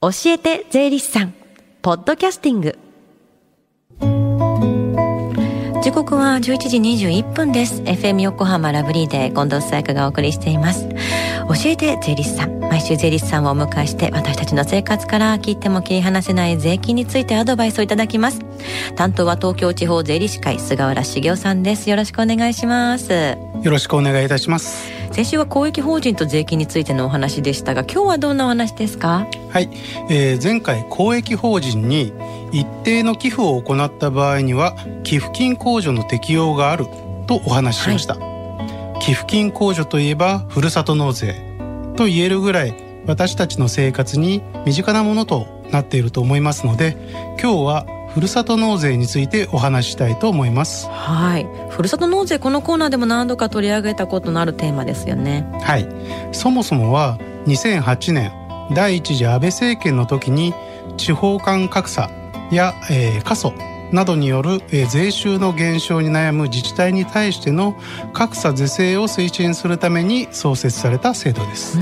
教えて税理士さん。ポッドキャスティング。時刻は11時21分です。FM 横浜ラブリーで近藤紗友香がお送りしています。教えて税理士さん。毎週税理士さんをお迎えして私たちの生活から切っても切り離せない税金についてアドバイスをいただきます。担当は東京地方税理士会菅原茂雄さんです。よろしくお願いします。よろしくお願いいたします。先週は公益法人と税金についてのお話でしたが今日はどんなお話ですか？はい、えー、前回公益法人に一定の寄付を行った場合には寄付金控除の適用があるとお話ししました、はい、寄付金控除といえばふるさと納税と言えるぐらい私たちの生活に身近なものとなっていると思いますので今日はふるさと納税についてお話ししたいと思います。はい。ふるさと納税このコーナーでも何度か取り上げたことのあるテーマですよね。はい。そもそもは2008年第一次安倍政権の時に地方間格差や、えー、過疎などによる、えー、税収の減少に悩む自治体に対しての格差是正を推進するために創設された制度です。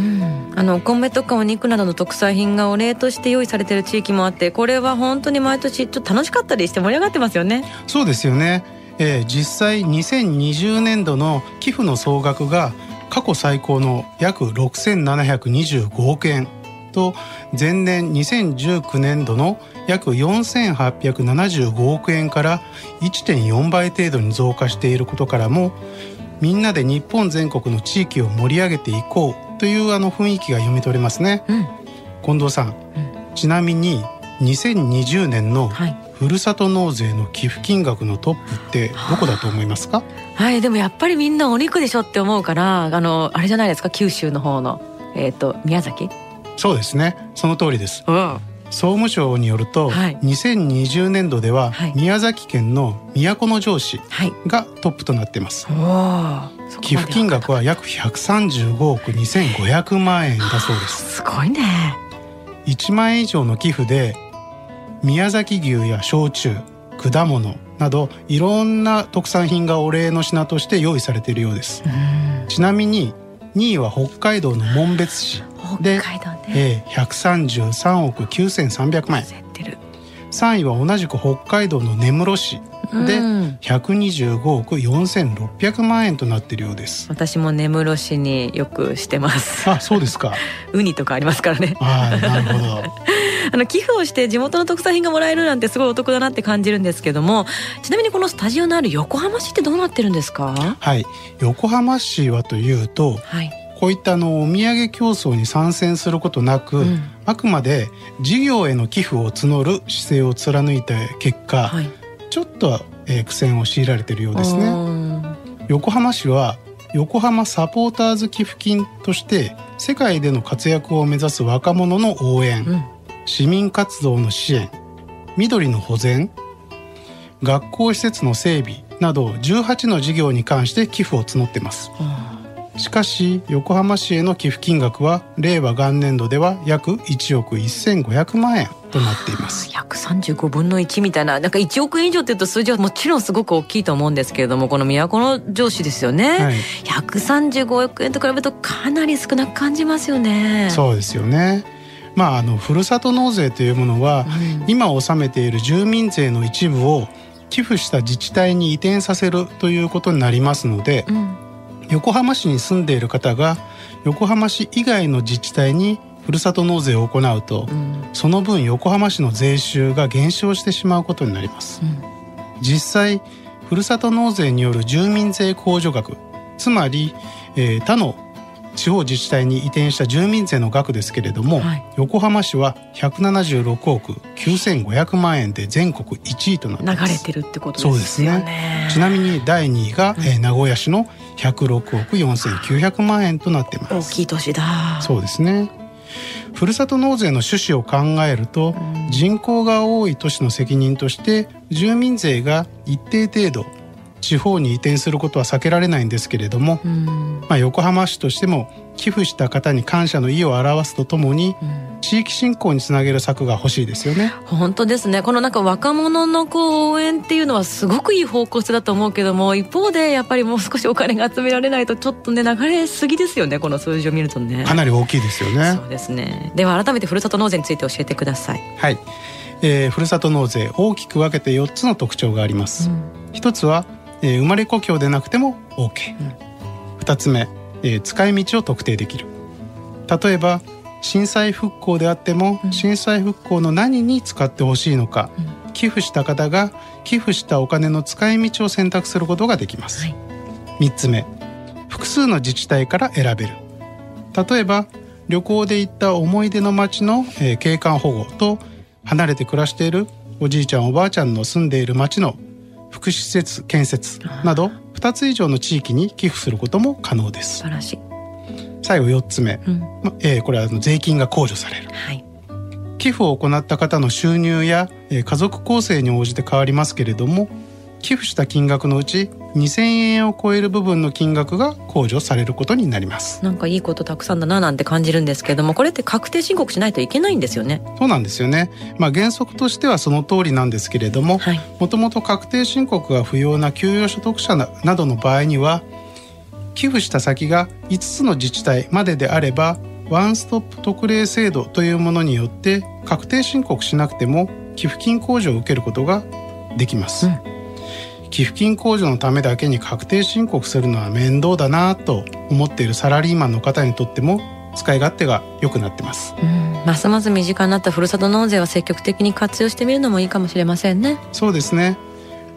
あのお米とかお肉などの特産品がお礼として用意されている地域もあってこれは本当に毎年ちょっと楽しかったりして盛り上がってますよね。そうですよね。えー、実際2020年度の寄付の総額が過去最高の約6725億円と前年2019年度の約4875億円から1.4倍程度に増加していることからもみんなで日本全国の地域を盛り上げていこうというあの雰囲気が読み取れますね、うん、近藤さん、うん、ちなみに2020年のふるさと納税の寄付金額のトップってどこだと思いますか？はいでもやっぱりみんなお肉でしょって思うからあのあれじゃないですか？九州の方のえっ、ー、と宮崎？そうですね。その通りです、うん総務省によると、はい、2020年度では宮崎県の都城市がトップとなっています、はい、寄付金額は約135億2500万円だそうです。すごいね。1万円以上の寄付で宮崎牛や焼酎果物などいろんな特産品がお礼の品として用意されているようです。ちなみに2位は北海道の紋別市。で、えー、133億9300万円。3位は同じく北海道の根室市。で125億4600万円となっているようです。私も根室市によくしてます。あそうですか。ウニとかありますからね。はいなるほどあの寄付をして地元の特産品がもらえるなんてすごいお得だなって感じるんですけどもちなみにこのスタジオのある横浜市ってどうなってるんですか？はい。横浜市はというと、はい。こういったあのお土産競争に参戦することなく、うん、あくまで事業への寄付を募る姿勢を貫いた結果、はい、ちょっと、えー、苦戦を強いられているようですね。横浜市は横浜サポーターズ寄付金として世界での活躍を目指す若者の応援、うん、市民活動の支援緑の保全学校施設の整備など18の事業に関して寄付を募っています。しかし横浜市への寄付金額は令和元年度では約1億1500万円となっています。135分の1みたいななんか1億円以上っていうと数字はもちろんすごく大きいと思うんですけれどもこの都の上司ですよね、はい、135億円と比べるとかなり少なく感じますよね。そうですよねまああのふるさと納税というものは、うん、今納めている住民税の一部を寄付した自治体に移転させるということになりますので、うん。横浜市に住んでいる方が横浜市以外の自治体にふるさと納税を行うと、うん、その分横浜市の税収が減少してしまうことになります、うん、実際ふるさと納税による住民税控除額つまり、えー、他の地方自治体に移転した住民税の額ですけれども、はい、横浜市は176億9500万円で全国1位となって流れてるってことですね。そうですね。ちなみに第2位が、うん、えー、名古屋市の106億4900万円となっています。大きい年だ。そうですね。ふるさと納税の趣旨を考えると、うん、人口が多い都市の責任として住民税が一定程度地方に移転することは避けられないんですけれども、うん、まあ、横浜市としても寄付した方に感謝の意を表すとともに、うん。地域振興につなげる策が欲しいですよね。本当ですね。このなんか若者のこう応援っていうのはすごくいい方向性だと思うけども一方でやっぱりもう少しお金が集められないとちょっとね流れすぎですよねこの数字を見るとね。かなり大きいですよね。そうですね。では改めてふるさと納税について教えてください。はい、えー、ふるさと納税大きく分けて4つの特徴があります、うん、1つは、えー、生まれ故郷でなくても OK、うん、2つ目、えー、使い道を特定できる。例えば震災復興であっても、うん、震災復興の何に使ってほしいのか、うん、寄付した方が寄付したお金の使い道を選択することができます、はい、3つ目複数の自治体から選べる。例えば旅行で行った思い出の街の、えー、景観保護と離れて暮らしているおじいちゃんおばあちゃんの住んでいる町の福祉施設建設など2つ以上の地域に寄付することも可能です。素晴らしい。最後4つ目、うん、まえー、これは税金が控除される、はい、寄付を行った方の収入や、えー、家族構成に応じて変わりますけれども寄付した金額のうち2000円を超える部分の金額が控除されることになります。なんかいいことたくさんだななんて感じるんですけどもこれって確定申告しないといけないんですよね。そうなんですよね。まあ原則としてはその通りなんですけれどももともと確定申告が不要な給与所得者などの場合には寄付した先が5つの自治体までであればワンストップ特例制度というものによって確定申告しなくても寄付金控除を受けることができます、うん、寄付金控除のためだけに確定申告するのは面倒だなと思っているサラリーマンの方にとっても使い勝手が良くなってます、うん、ますます身近になったふるさと納税は積極的に活用してみるのもいいかもしれませんね。そうですね。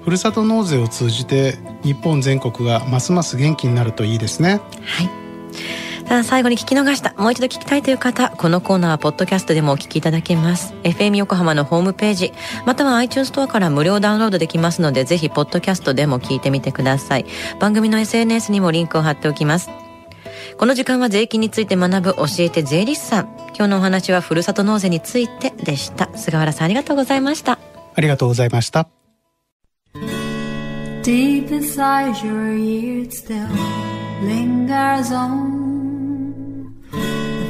ふるさと納税を通じて日本全国がますます元気になるといいですね。はい。さあ最後に聞き逃したもう一度聞きたいという方このコーナーはポッドキャストでもお聞きいただけます。FM 横浜のホームページまたは iTunes ストアから無料ダウンロードできますのでぜひポッドキャストでも聞いてみてください。番組の SNS にもリンクを貼っておきます。この時間は税金について学ぶ教えて税理士さん。今日のお話はふるさと納税についてでした。菅原さんありがとうございました。ありがとうございました。Deep inside your ears still lingers on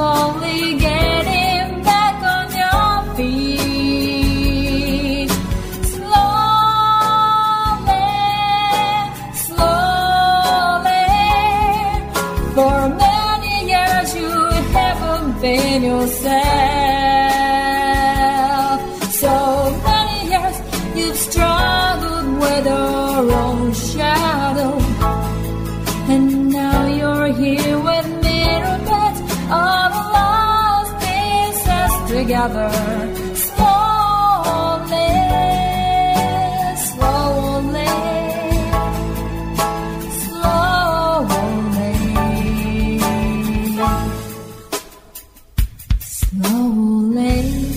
fall pieces. Slowly, slowly, slowly, slowly.